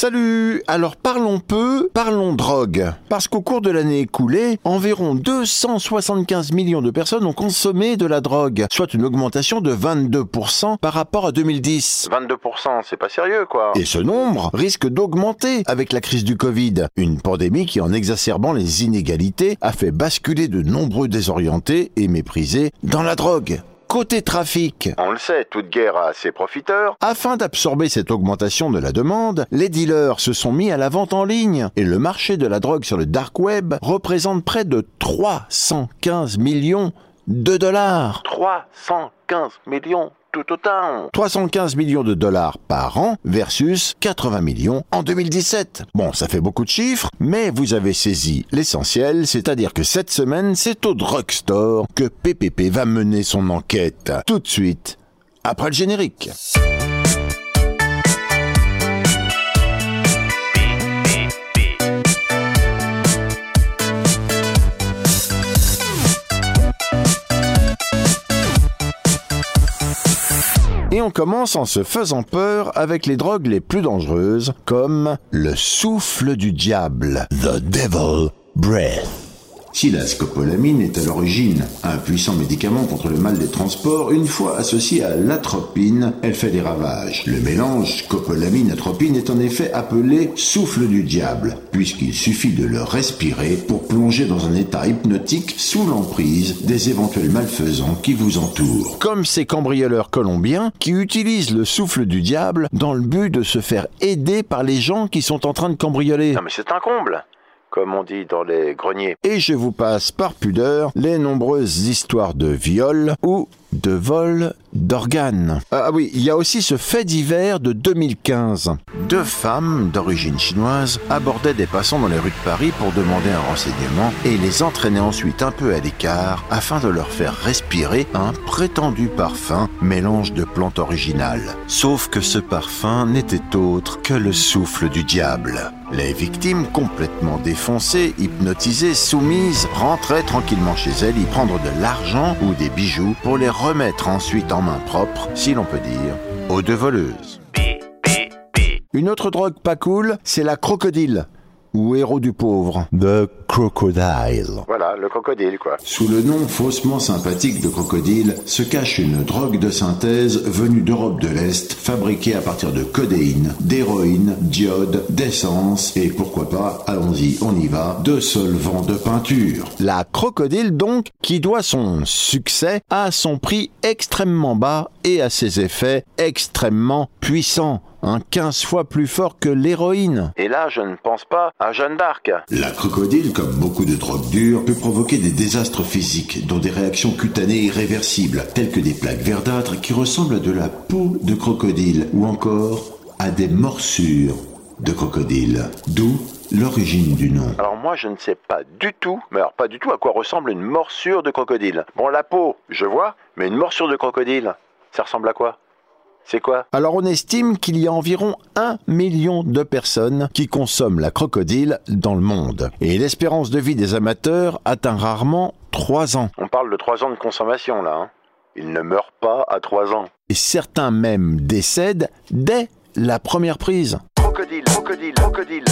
Salut Alors parlons peu, parlons drogue. Parce qu'au cours de l'année écoulée, environ 275 millions de personnes ont consommé de la drogue, soit une augmentation de 22% par rapport à 2010. 22%, c'est pas sérieux quoi. Et ce nombre risque d'augmenter avec la crise du Covid, une pandémie qui en exacerbant les inégalités a fait basculer de nombreux désorientés et méprisés dans la drogue. Côté trafic, On le sait, toute guerre a ses profiteurs. afin d'absorber cette augmentation de la demande, les dealers se sont mis à la vente en ligne et le marché de la drogue sur le dark web représente près de 315 millions de dollars. 315 millions tout autant. 315 millions de dollars par an versus 80 millions en 2017. Bon, ça fait beaucoup de chiffres, mais vous avez saisi l'essentiel, c'est-à-dire que cette semaine, c'est au drugstore que PPP va mener son enquête. Tout de suite, après le générique. Et on commence en se faisant peur avec les drogues les plus dangereuses, comme le souffle du diable, the devil breath. Si la scopolamine est à l'origine un puissant médicament contre le mal des transports, une fois associée à l'atropine, elle fait des ravages. Le mélange scopolamine-atropine est en effet appelé souffle du diable, puisqu'il suffit de le respirer pour plonger dans un état hypnotique sous l'emprise des éventuels malfaisants qui vous entourent. Comme ces cambrioleurs colombiens qui utilisent le souffle du diable dans le but de se faire aider par les gens qui sont en train de cambrioler. Non mais c'est un comble, comme on dit dans les greniers. Et je vous passe par pudeur les nombreuses histoires de viol ou de vol d'organes. Ah oui, il y a aussi ce fait divers de 2015. Deux femmes d'origine chinoise abordaient des passants dans les rues de Paris pour demander un renseignement et les entraînaient ensuite un peu à l'écart afin de leur faire respirer un prétendu parfum mélange de plantes originales. Sauf que ce parfum n'était autre que le souffle du diable. Les victimes, complètement défoncées, hypnotisées, soumises, rentraient tranquillement chez elles y prendre de l'argent ou des bijoux pour les remettre ensuite en main propre, si l'on peut dire, aux deux voleuses. Une autre drogue pas cool, c'est la crocodile, ou héros du pauvre. The crocodile. Voilà, le crocodile quoi. Sous le nom faussement sympathique de crocodile se cache une drogue de synthèse venue d'Europe de l'Est, fabriquée à partir de codéine, d'héroïne, d'iode, d'essence et pourquoi pas, allons-y, on y va, de solvants de peinture. La crocodile donc, qui doit son succès à son prix extrêmement bas et à ses effets extrêmement puissants, un 15 fois plus fort que l'héroïne. Et là, je ne pense pas à Jeanne d'Arc. La crocodile, comme beaucoup de drogues dures, peut provoquer des désastres physiques, dont des réactions cutanées irréversibles, telles que des plaques verdâtres qui ressemblent à de la peau de crocodile, ou encore à des morsures de crocodile. D'où l'origine du nom. Alors moi, je ne sais pas du tout, mais alors pas du tout à quoi ressemble une morsure de crocodile. Bon, la peau, je vois, mais une morsure de crocodile, ça ressemble à quoi? C'est quoi? Alors on estime qu'il y a environ 1 million de personnes qui consomment la crocodile dans le monde. Et l'espérance de vie des amateurs atteint rarement 3 ans. On parle de 3 ans de consommation là. Hein. Il ne meurt pas à 3 ans. Et certains même décèdent dès la première prise. Crocodile, crocodile, crocodile.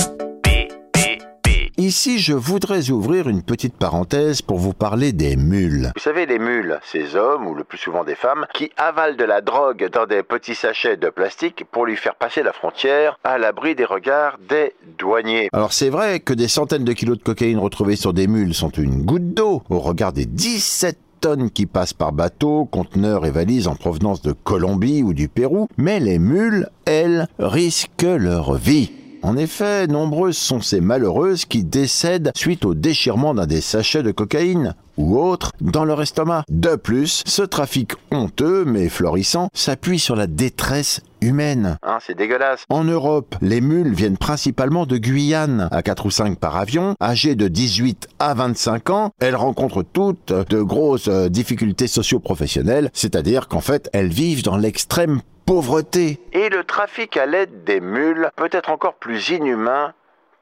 Ici, je voudrais ouvrir une petite parenthèse pour vous parler des mules. Vous savez, les mules, ces hommes, ou le plus souvent des femmes, qui avalent de la drogue dans des petits sachets de plastique pour lui faire passer la frontière à l'abri des regards des douaniers. Alors c'est vrai que des centaines de kilos de cocaïne retrouvés sur des mules sont une goutte d'eau au regard des 17 tonnes qui passent par bateau, conteneurs et valises en provenance de Colombie ou du Pérou, mais les mules, elles, risquent leur vie. En effet, nombreuses sont ces malheureuses qui décèdent suite au déchirement d'un des sachets de cocaïne ou autre dans leur estomac. De plus, ce trafic honteux mais florissant s'appuie sur la détresse humaine. Hein, c'est dégueulasse. En Europe, les mules viennent principalement de Guyane, à 4 ou 5 par avion, âgées de 18 à 25 ans. Elles rencontrent toutes de grosses euh, difficultés socio-professionnelles, c'est-à-dire qu'en fait, elles vivent dans l'extrême pauvreté. Et le trafic à l'aide des mules peut être encore plus inhumain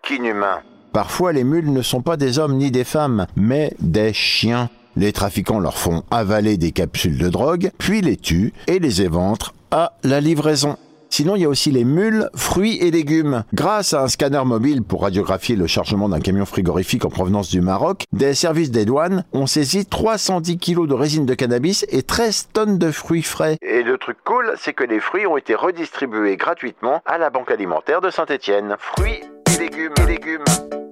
qu'inhumain. Parfois, les mules ne sont pas des hommes ni des femmes, mais des chiens. Les trafiquants leur font avaler des capsules de drogue, puis les tuent et les éventrent à la livraison. Sinon, il y a aussi les mules, fruits et légumes. Grâce à un scanner mobile pour radiographier le chargement d'un camion frigorifique en provenance du Maroc, des services des douanes ont saisi 310 kilos de résine de cannabis et 13 tonnes de fruits frais. Et le truc cool, c'est que les fruits ont été redistribués gratuitement à la banque alimentaire de Saint-Étienne. Fruits et légumes et légumes.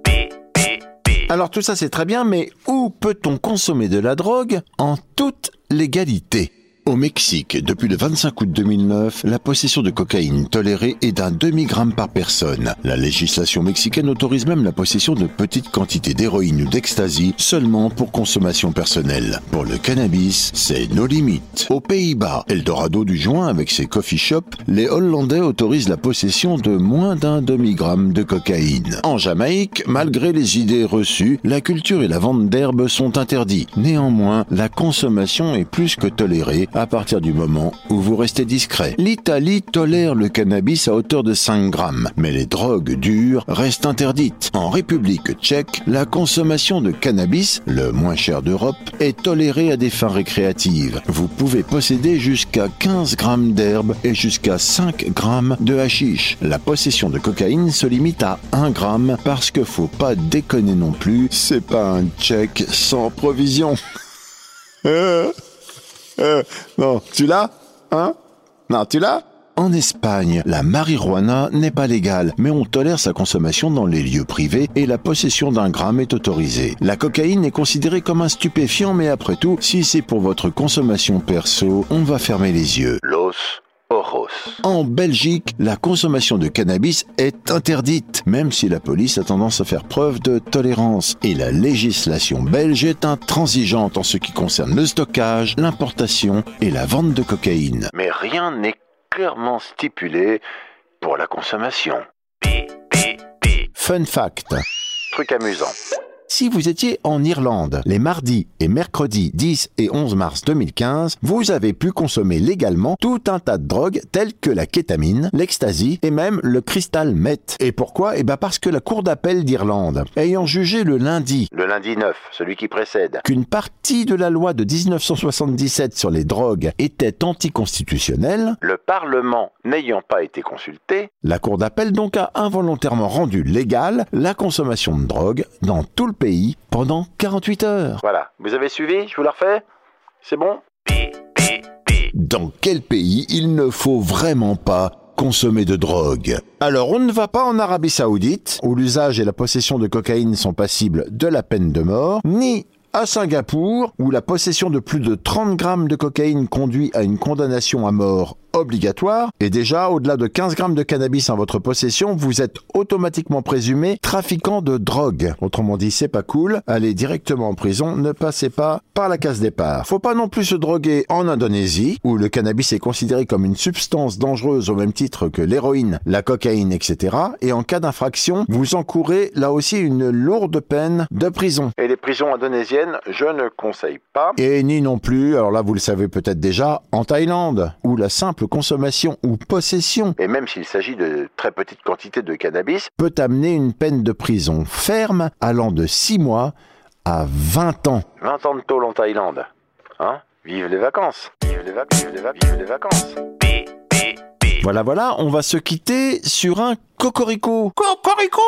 Alors tout ça c'est très bien, mais où peut-on consommer de la drogue en toute légalité? Au Mexique, depuis le 25 août 2009, la possession de cocaïne tolérée est d'un demi-gramme par personne. La législation mexicaine autorise même la possession de petites quantités d'héroïne ou d'ecstasy seulement pour consommation personnelle. Pour le cannabis, c'est nos limites. Aux Pays-Bas, Eldorado du joint avec ses coffee shops, les Hollandais autorisent la possession de moins d'un demi-gramme de cocaïne. En Jamaïque, malgré les idées reçues, la culture et la vente d'herbes sont interdits. Néanmoins, la consommation est plus que tolérée à partir du moment où vous restez discret. L'Italie tolère le cannabis à hauteur de 5 grammes, mais les drogues dures restent interdites. En République tchèque, la consommation de cannabis, le moins cher d'Europe, est tolérée à des fins récréatives. Vous pouvez posséder jusqu'à 15 grammes d'herbe et jusqu'à 5 grammes de hashish. La possession de cocaïne se limite à 1 gramme parce que faut pas déconner non plus, c'est pas un tchèque sans provision. Euh. Non, tu l'as Hein? Non, tu l'as? En Espagne, la marijuana n'est pas légale, mais on tolère sa consommation dans les lieux privés et la possession d'un gramme est autorisée. La cocaïne est considérée comme un stupéfiant, mais après tout, si c'est pour votre consommation perso, on va fermer les yeux. Los en Belgique, la consommation de cannabis est interdite, même si la police a tendance à faire preuve de tolérance. Et la législation belge est intransigeante en ce qui concerne le stockage, l'importation et la vente de cocaïne. Mais rien n'est clairement stipulé pour la consommation. Fun fact. Truc amusant. Si vous étiez en Irlande les mardis et mercredis 10 et 11 mars 2015, vous avez pu consommer légalement tout un tas de drogues telles que la kétamine, l'ecstasy et même le cristal meth. Et pourquoi? Eh bien parce que la Cour d'appel d'Irlande, ayant jugé le lundi, le lundi 9, celui qui précède, qu'une partie de la loi de 1977 sur les drogues était anticonstitutionnelle, le Parlement n'ayant pas été consulté, la Cour d'appel donc a involontairement rendu légale la consommation de drogue dans tout le pays pendant 48 heures. Voilà, vous avez suivi? Je vous la refais? C'est bon? Dans quel pays il ne faut vraiment pas consommer de drogue? Alors on ne va pas en Arabie Saoudite, où l'usage et la possession de cocaïne sont passibles de la peine de mort, ni à Singapour, où la possession de plus de 30 grammes de cocaïne conduit à une condamnation à mort obligatoire. Et déjà, au-delà de 15 grammes de cannabis en votre possession, vous êtes automatiquement présumé trafiquant de drogue. Autrement dit, c'est pas cool. Allez directement en prison, ne passez pas par la case départ. Faut pas non plus se droguer en Indonésie, où le cannabis est considéré comme une substance dangereuse au même titre que l'héroïne, la cocaïne, etc. Et en cas d'infraction, vous encourez là aussi une lourde peine de prison. Et les prisons indonésiennes, je ne conseille pas. Et ni non plus, alors là vous le savez peut-être déjà, en Thaïlande, où la simple consommation ou possession, et même s'il s'agit de très petites quantités de cannabis, peut amener une peine de prison ferme allant de 6 mois à 20 ans. 20 ans de tôle en Thaïlande. Hein? Vive les vacances. Vive les, vacances. vive les, vive les vacances. Voilà, voilà, on va se quitter sur un Cocorico. Cocorico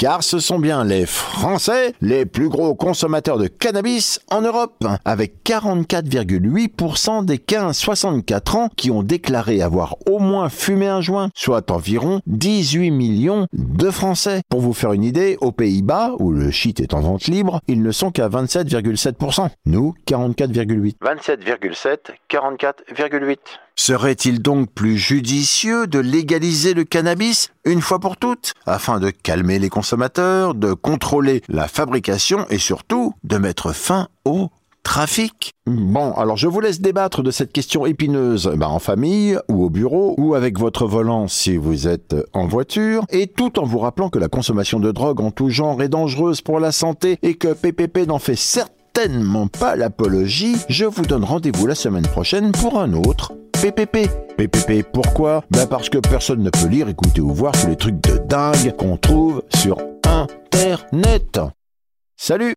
Car ce sont bien les Français les plus gros consommateurs de cannabis en Europe, avec 44,8% des 15-64 ans qui ont déclaré avoir au moins fumé un joint, soit environ 18 millions de Français. Pour vous faire une idée, aux Pays-Bas, où le shit est en vente libre, ils ne sont qu'à 27,7%. Nous, 44,8%. 27,7%, 44,8%. Serait-il donc plus judicieux de légaliser le cannabis une fois pour toutes, afin de calmer les consommateurs, de contrôler la fabrication et surtout de mettre fin au trafic. Bon, alors je vous laisse débattre de cette question épineuse bah, en famille ou au bureau ou avec votre volant si vous êtes en voiture. Et tout en vous rappelant que la consommation de drogue en tout genre est dangereuse pour la santé et que PPP n'en fait certainement pas l'apologie, je vous donne rendez-vous la semaine prochaine pour un autre PPP. PPP, pourquoi? Ben parce que personne ne peut lire, écouter ou voir tous les trucs de dingue qu'on trouve sur Internet. Salut